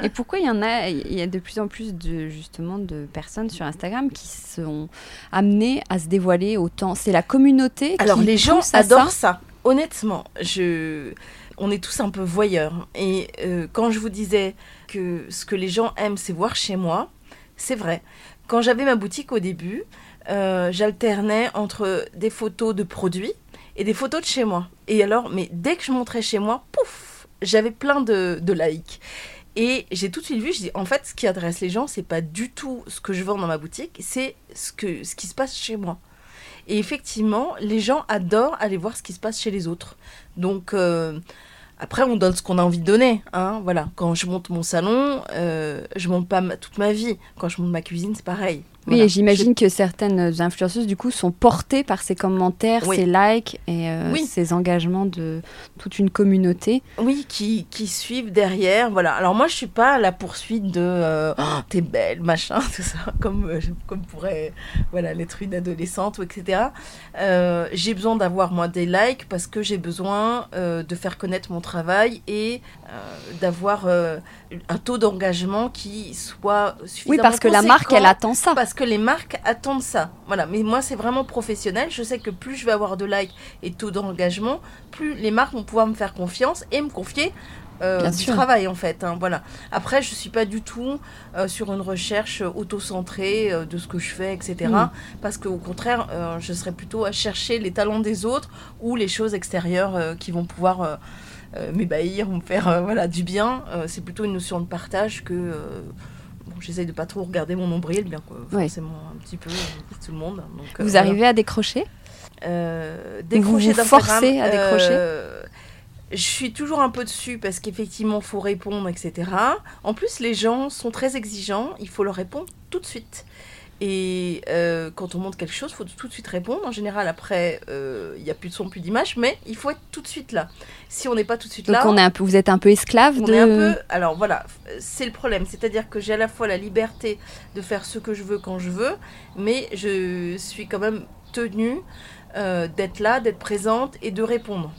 Et... pourquoi il y en a Il y a de plus en plus de justement de personnes sur Instagram qui sont amenées à se dévoiler autant? C'est la communauté. Alors les gens adorent ça. Honnêtement, je on est tous un peu voyeurs. Et quand je vous disais ce que les gens aiment, c'est voir chez moi. C'est vrai. Quand j'avais ma boutique au début, euh, j'alternais entre des photos de produits et des photos de chez moi. Et alors, mais dès que je montrais chez moi, pouf, j'avais plein de, de likes. Et j'ai tout de suite vu, je dis, en fait, ce qui intéresse les gens, c'est pas du tout ce que je vends dans ma boutique, c'est ce, que, ce qui se passe chez moi. Et effectivement, les gens adorent aller voir ce qui se passe chez les autres. Donc, euh, après, on donne ce qu'on a envie de donner. Hein, voilà. Quand je monte mon salon, euh, je monte pas toute ma vie. Quand je monte ma cuisine, c'est pareil. Oui, et j'imagine que certaines influenceuses, du coup, sont portées par ces commentaires, ces likes et euh, ces engagements de toute une communauté. Oui, qui, qui, suivent derrière. Voilà. Alors moi, je suis pas à la poursuite de euh, oh, t'es belle, machin, [laughs] tout ça, comme, euh, comme pourrait voilà, l'être une adolescente, etc. j'ai besoin d'avoir, moi, des likes parce que j'ai besoin de faire connaître mon travail et d'avoir un taux d'engagement qui soit suffisamment Oui, parce que la marque, elle attend ça. Parce que les marques attendent ça. Voilà, mais moi, c'est vraiment professionnel. Je sais que plus je vais avoir de likes et taux d'engagement, plus les marques vont pouvoir me faire confiance et me confier euh, du travail en fait. Hein, voilà. Après, je suis pas du tout euh, sur une recherche auto-centrée euh, de ce que je fais, etc. Mm. Parce qu'au contraire, je serais plutôt à chercher les talents des autres ou les choses extérieures qui vont pouvoir m'ébahir ou me faire euh, voilà, du bien. Euh, c'est plutôt une notion de partage que bon, j'essaye de pas trop regarder mon nombril, bien que forcément un petit peu tout le monde. vous arrivez à décrocher? Décrocher vous, vous forcez à décrocher? je suis toujours un peu dessus parce qu'effectivement, il faut répondre, etc. En plus, les gens sont très exigeants, il faut leur répondre tout de suite. Et euh, quand on montre quelque chose, il faut tout de suite répondre. En général, après, euh, il n'y a plus de son, plus d'image, mais il faut être tout de suite là. Si on n'est pas tout de suite là. Donc on est un peu, vous êtes un peu esclave on de. Est un peu, alors voilà, c'est le problème. C'est-à-dire que j'ai à la fois la liberté de faire ce que je veux quand je veux, mais je suis quand même tenue euh, d'être là, d'être présente et de répondre.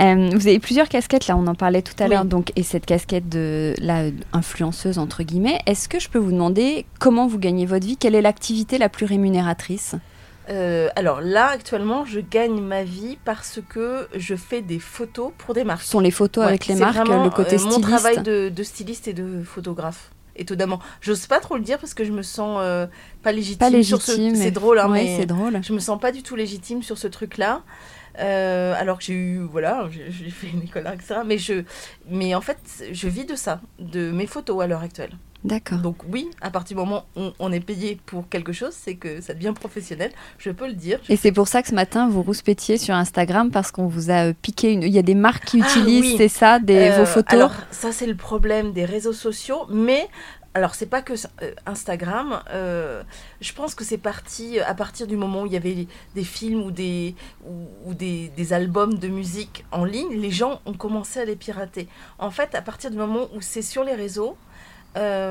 Euh, vous avez plusieurs casquettes, là, on en parlait tout à l'heure, donc, et cette casquette de la influenceuse, entre guillemets. Est-ce que je peux vous demander comment vous gagnez votre vie? Quelle est l'activité la plus rémunératrice? Euh, alors là, actuellement, je gagne ma vie parce que je fais des photos pour des marques. Ce sont les photos avec les marques, le côté styliste. Mon travail de, styliste et de photographe étonnamment. J'ose pas trop le dire parce que je me sens pas légitime. Pas légitime. C'est drôle, hein, mais c'est drôle. Je me sens pas du tout légitime sur ce truc-là. Euh, alors que j'ai eu, voilà, j'ai fait une école, etc. Mais, je, mais en fait, je vis de ça, de mes photos à l'heure actuelle. D'accord. Donc oui, à partir du moment où on est payé pour quelque chose, c'est que ça devient professionnel, je peux le dire. Et c'est pour ça que ce matin, vous rouspétiez sur Instagram parce qu'on vous a piqué une... Il y a des marques qui ah utilisent, c'est ça, des, vos euh, photos Alors ça, c'est le problème des réseaux sociaux, mais alors c'est pas que euh, Instagram. Euh, je pense que c'est parti euh, à partir du moment où il y avait des films ou des ou, des, des, albums de musique en ligne, les gens ont commencé à les pirater. En fait, à partir du moment où c'est sur les réseaux,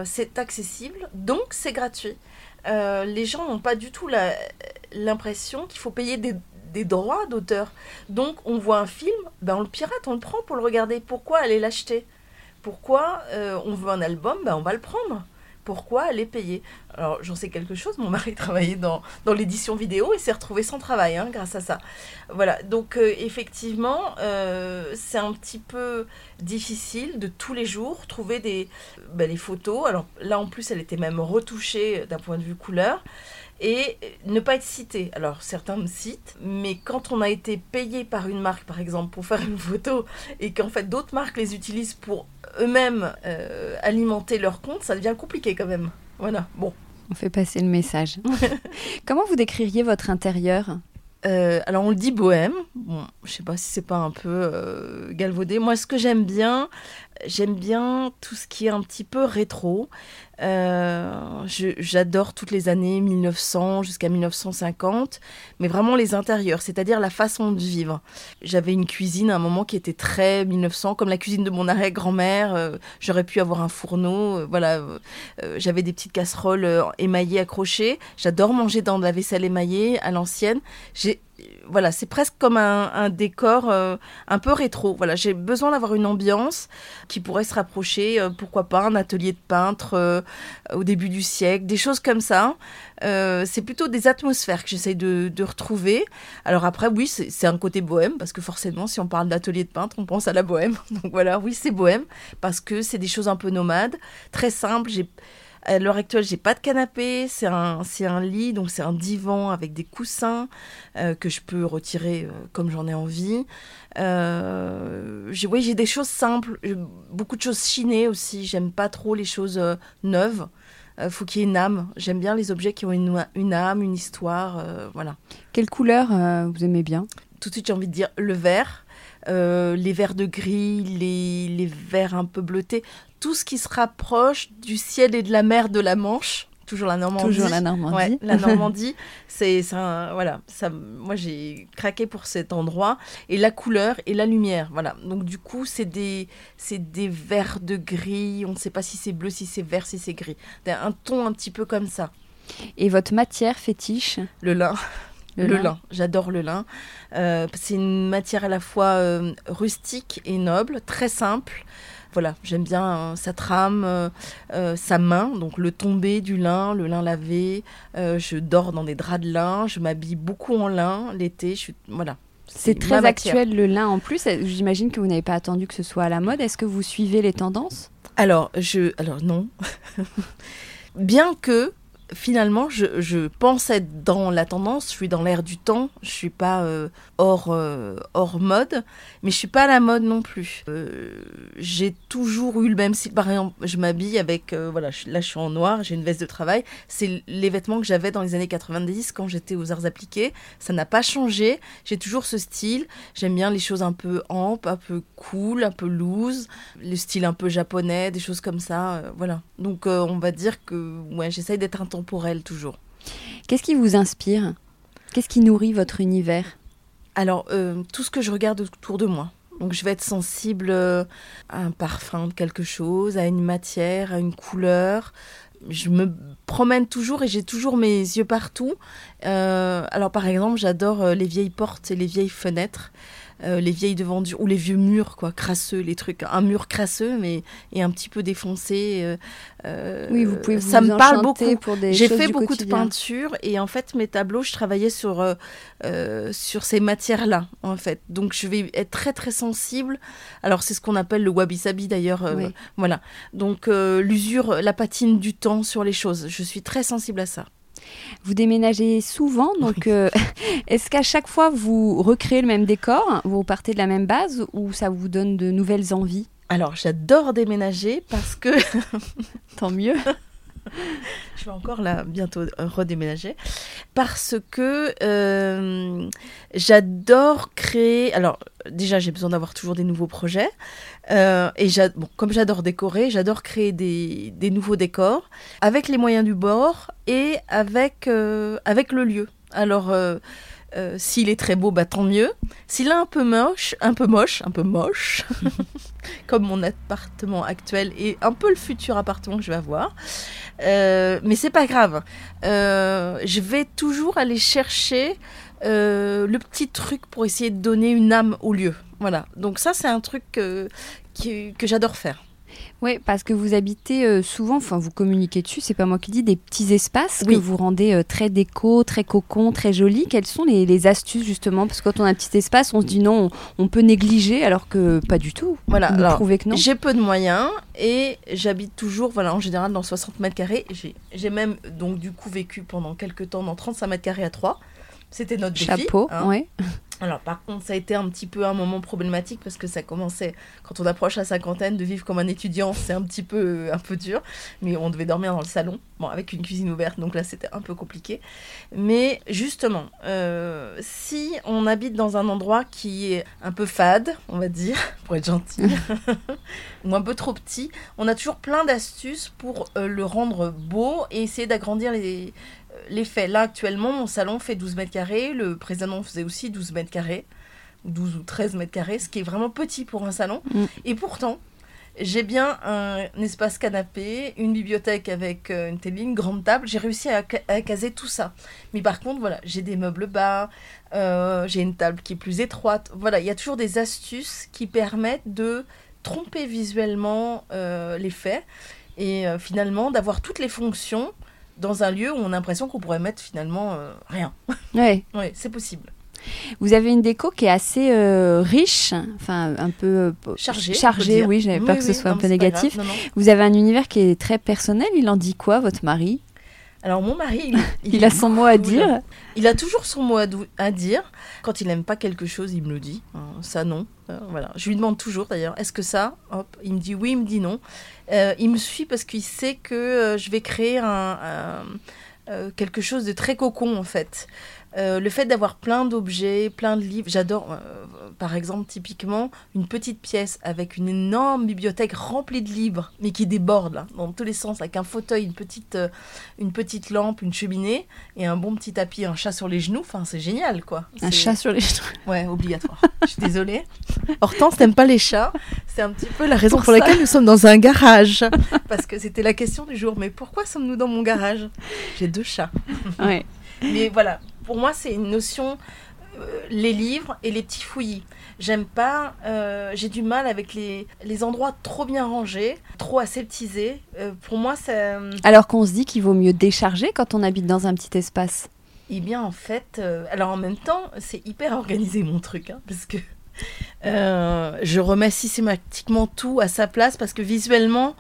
c'est accessible, donc c'est gratuit. les gens n'ont pas du tout l'impression qu'il faut payer des, des droits d'auteur. Donc on voit un film, ben on le pirate, on le prend pour le regarder. Pourquoi aller l'acheter? Pourquoi euh, on veut un album? Ben, On va le prendre. Pourquoi aller payer Alors, j'en sais quelque chose. Mon mari [laughs] travaillait dans, l'édition vidéo et s'est retrouvé sans travail hein, grâce à ça. Voilà. Donc, euh, effectivement, euh, c'est un petit peu difficile de tous les jours trouver des, ben, les photos. Alors, là, en plus, elle était même retouchée d'un point de vue couleur et ne pas être cité. Alors certains me citent, mais quand on a été payé par une marque, par exemple, pour faire une photo, et qu'en fait d'autres marques les utilisent pour eux-mêmes euh, alimenter leur compte, ça devient compliqué quand même. Voilà, bon. On fait passer le message. [laughs] Comment vous décririez votre intérieur? Euh, alors on le dit bohème. Bon, je sais pas si c'est pas un peu euh, galvaudé. Moi, ce que j'aime bien, j'aime bien tout ce qui est un petit peu rétro. Euh, j'adore toutes les années 1900 jusqu'à 1950, mais vraiment les intérieurs, c'est-à-dire la façon de vivre. J'avais une cuisine à un moment qui était très 1900, comme la cuisine de mon arrière-grand-mère. Euh, j'aurais pu avoir un fourneau, euh, voilà. J'avais des petites casseroles émaillées accrochées. J'adore manger dans de la vaisselle émaillée à l'ancienne. J'ai voilà, c'est presque comme un, décor euh, un peu rétro. Voilà, j'ai besoin d'avoir une ambiance qui pourrait se rapprocher, euh, pourquoi pas, un atelier de peintre euh, au début du siècle, des choses comme ça. c'est plutôt des atmosphères que j'essaye de, retrouver. Alors après, oui, c'est un côté bohème, parce que forcément, si on parle d'atelier de peintre, on pense à la bohème. [laughs] Donc voilà, oui, c'est bohème, parce que c'est des choses un peu nomades, très simples. J'ai à l'heure actuelle, j'ai pas de canapé, c'est un, c'est un lit, donc c'est un divan avec des coussins euh, que je peux retirer euh, comme j'en ai envie. Euh, j'ai, oui, j'ai des choses simples, beaucoup de choses chinées aussi. J'aime pas trop les choses neuves. Il faut qu'il y ait une âme. J'aime bien les objets qui ont une, une âme, une histoire, voilà. Quelle couleur vous aimez bien? Tout de suite, j'ai envie de dire le vert. Euh, les verts de gris, les, les verts un peu bleutés, tout ce qui se rapproche du ciel et de la mer de la Manche toujours la Normandie. Toujours la Normandie. la [laughs] Normandie, c'est voilà, ça, moi j'ai craqué pour cet endroit et la couleur et la lumière, voilà. Donc du coup, c'est des c'est des verts de gris, on ne sait pas si c'est bleu, si c'est vert, si c'est gris. Un ton un petit peu comme ça. Et votre matière fétiche? Le lin. Le, lin, j'adore le lin. Euh, c'est une matière à la fois euh, rustique et noble, très simple. Voilà, j'aime bien euh, sa trame, euh, sa main, donc le tombé du lin, le lin lavé. je dors dans des draps de lin, je m'habille beaucoup en lin l'été. Je voilà. C'est très actuel le lin en plus. J'imagine que vous n'avez pas attendu que ce soit à la mode. Est-ce que vous suivez les tendances? Alors je, alors non. [laughs] Bien que finalement, je, pense être dans la tendance, je suis dans l'air du temps, je suis pas euh, hors, euh, hors mode, mais je suis pas à la mode non plus. Euh, j'ai toujours eu le même style. Par exemple, je m'habille avec, voilà, là je suis en noir, j'ai une veste de travail. C'est les vêtements que j'avais dans les années 90 quand j'étais aux arts appliqués. Ça n'a pas changé. J'ai toujours ce style. J'aime bien les choses un peu ample, un peu cool, un peu loose, le style un peu japonais, des choses comme ça. voilà. Donc on va dire que ouais, j'essaye d'être un elle toujours. Qu'est-ce qui vous inspire? Qu'est-ce qui nourrit votre univers? Alors, euh, tout ce que je regarde autour de moi. Donc, je vais être sensible euh, à un parfum de quelque chose, à une matière, à une couleur. Je me promène toujours et j'ai toujours mes yeux partout. Euh, alors, par exemple, j'adore les vieilles portes et les vieilles fenêtres. Euh, les vieilles devantures ou les vieux murs, quoi, crasseux, les trucs, un mur crasseux mais et un petit peu défoncé. Euh, euh, oui, vous pouvez vous ça me parle beaucoup. J'ai fait beaucoup de peinture et en fait mes tableaux, je travaillais sur sur ces matières-là, en fait. Donc je vais être très très sensible. Alors c'est ce qu'on appelle le wabi sabi d'ailleurs. Voilà. Donc l'usure, la patine du temps sur les choses. Je suis très sensible à ça. Vous déménagez souvent, donc euh, [laughs] est-ce qu'à chaque fois vous recréez le même décor, vous partez de la même base ou ça vous donne de nouvelles envies? Alors j'adore déménager parce que... [laughs] [laughs] Tant mieux [laughs] je vais encore là bientôt redéménager parce que euh, j'adore créer. Alors déjà j'ai besoin d'avoir toujours des nouveaux projets euh, et bon, comme j'adore décorer, j'adore créer des, nouveaux décors avec les moyens du bord et avec euh, avec le lieu. Alors euh, s'il est très beau, bah tant mieux. S'il est un peu moche, un peu moche, un peu moche, [laughs] comme mon appartement actuel et un peu le futur appartement que je vais avoir, euh, mais c'est pas grave. Euh, je vais toujours aller chercher le petit truc pour essayer de donner une âme au lieu. Voilà. Donc ça, c'est un truc que j'adore faire. Oui, parce que vous habitez euh, souvent, enfin vous communiquez dessus, c'est pas moi qui dis, des petits espaces que vous rendez euh, très déco, très cocon, très joli. Quelles sont les, astuces justement? Parce que quand on a un petit espace, on se dit non, on, peut négliger alors que pas du tout. Voilà, alors, que non? J'ai peu de moyens et j'habite toujours, voilà, en général dans 60 mètres carrés. J'ai même donc du coup vécu pendant quelques temps dans 35 mètres carrés à 3. C'était notre Chapeau, défi. Hein. oui. Alors par contre, ça a été un petit peu un moment problématique parce que ça commençait quand on approche la cinquantaine de vivre comme un étudiant, [laughs] c'est un petit peu un peu dur, mais on devait dormir dans le salon, bon avec une cuisine ouverte, donc là c'était un peu compliqué. Mais justement, euh, si on habite dans un endroit qui est un peu fade, on va dire, [laughs] pour être gentil, [laughs] ou un peu trop petit, on a toujours plein d'astuces pour euh, le rendre beau et essayer d'agrandir les l'effet. Là, actuellement, mon salon fait 12 mètres carrés. Le président faisait aussi 12 mètres carrés. 12 ou 13 mètres carrés, ce qui est vraiment petit pour un salon. Mm. Et pourtant, j'ai bien un, espace canapé, une bibliothèque avec euh, une télé, une grande table. J'ai réussi à, caser tout ça. Mais par contre, voilà, j'ai des meubles bas, euh, j'ai une table qui est plus étroite. Voilà, il y a toujours des astuces qui permettent de tromper visuellement euh, l'effet et finalement d'avoir toutes les fonctions dans un lieu où on a l'impression qu'on pourrait mettre finalement euh, rien. [laughs] Oui. ouais, c'est possible. Vous avez une déco qui est assez euh, riche, enfin un peu euh, chargée. Chargée, oui, j'avais peur que ce soit un peu négatif. Vous avez un univers qui est très personnel. Il en dit quoi, votre mari? Alors mon mari, il, [laughs] a son mot à dire. Il a toujours son mot à, dire. Quand il n'aime pas quelque chose, il me le dit. Hein, ça non. voilà. Je lui demande toujours d'ailleurs, est-ce que ça Hop, il me dit oui, il me dit non. Euh, il me suit parce qu'il sait que euh, je vais créer un, euh, quelque chose de très cocon en fait. Euh, le fait d'avoir plein d'objets, plein de livres, j'adore. euh, par exemple, typiquement, une petite pièce avec une énorme bibliothèque remplie de livres, mais qui déborde là, dans tous les sens, avec un fauteuil, une petite, euh, une petite lampe, une cheminée et un bon petit tapis, un chat sur les genoux. Enfin, c'est génial, quoi. Un chat sur les genoux. Ouais, obligatoire. Je suis désolée. Hortense n'aime pas les chats. C'est un petit peu la raison Pour pour, laquelle nous sommes dans un garage. Parce que c'était la question du jour. Mais pourquoi sommes-nous dans mon garage? J'ai deux chats. Ouais. Mais voilà, pour moi, c'est une notion. euh, les livres et les petits fouillis. J'aime pas, euh, j'ai du mal avec les, les endroits trop bien rangés, trop aseptisés. Euh, pour moi, ça. Alors qu'on se dit qu'il vaut mieux décharger quand on habite dans un petit espace. Eh bien, en fait, euh, alors en même temps, c'est hyper organisé mon truc, hein, parce que je remets systématiquement tout à sa place, parce que visuellement,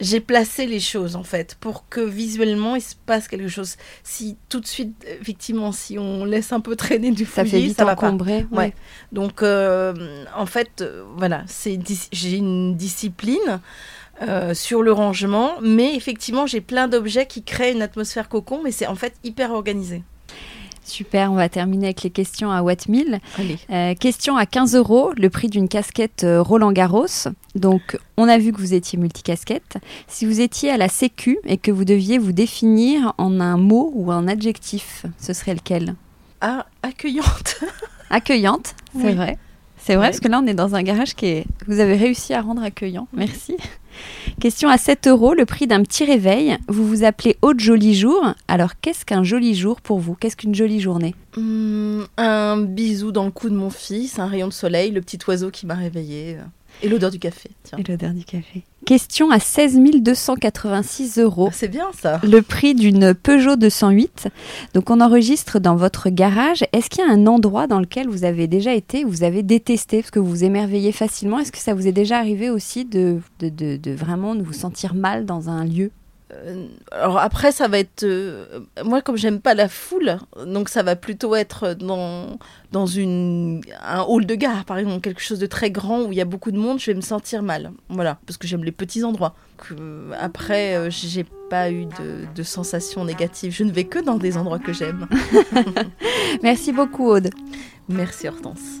j'ai placé les choses, en fait, pour que visuellement, il se passe quelque chose. Si tout de suite, effectivement, si on laisse un peu traîner du Ça fouillis, fait vite ça va pas. Ouais. Donc, euh, en fait, euh, voilà, c'est j'ai une discipline euh, sur le rangement, mais effectivement, j'ai plein d'objets qui créent une atmosphère cocon, mais c'est en fait hyper organisé. Super, on va terminer avec les questions à Watt 1000. Allez. Euh, question à 15 euros, le prix d'une casquette euh, Roland Garros. Donc, on a vu que vous étiez multicasquette. Si vous étiez à la Sécu et que vous deviez vous définir en un mot ou un adjectif, ce serait lequel? Ah, accueillante. [laughs] Accueillante, c'est Oui. vrai. C'est vrai, parce que là, on est dans un garage qui est... que vous avez réussi à rendre accueillant. Merci. Question à 7 euros, le prix d'un petit réveil. Vous vous appelez Haute Joli Jour. Alors, qu'est-ce qu'un joli jour pour vous? Qu'est-ce qu'une jolie journée? Hum, un bisou dans le cou de mon fils, un rayon de soleil, le petit oiseau qui m'a réveillé, euh, et l'odeur du café. Tiens. Et l'odeur du café. Question à 16 286 euros. Ah, c'est bien ça. Le prix d'une Peugeot 208. Donc on enregistre dans votre garage. Est-ce qu'il y a un endroit dans lequel vous avez déjà été, où vous avez détesté, parce que vous vous émerveillez facilement? Est-ce que ça vous est déjà arrivé aussi de, de, de- de vraiment vous sentir mal dans un lieu? Alors après, ça va être... euh, moi, comme j'aime pas la foule, donc ça va plutôt être dans, dans une, un hall de gare, par exemple, quelque chose de très grand où il y a beaucoup de monde, je vais me sentir mal. Voilà, parce que j'aime les petits endroits. Que, après, euh, j'ai pas eu de, de sensations négatives. Je ne vais que dans des endroits que j'aime. [laughs] Merci beaucoup Aude. Merci Hortense.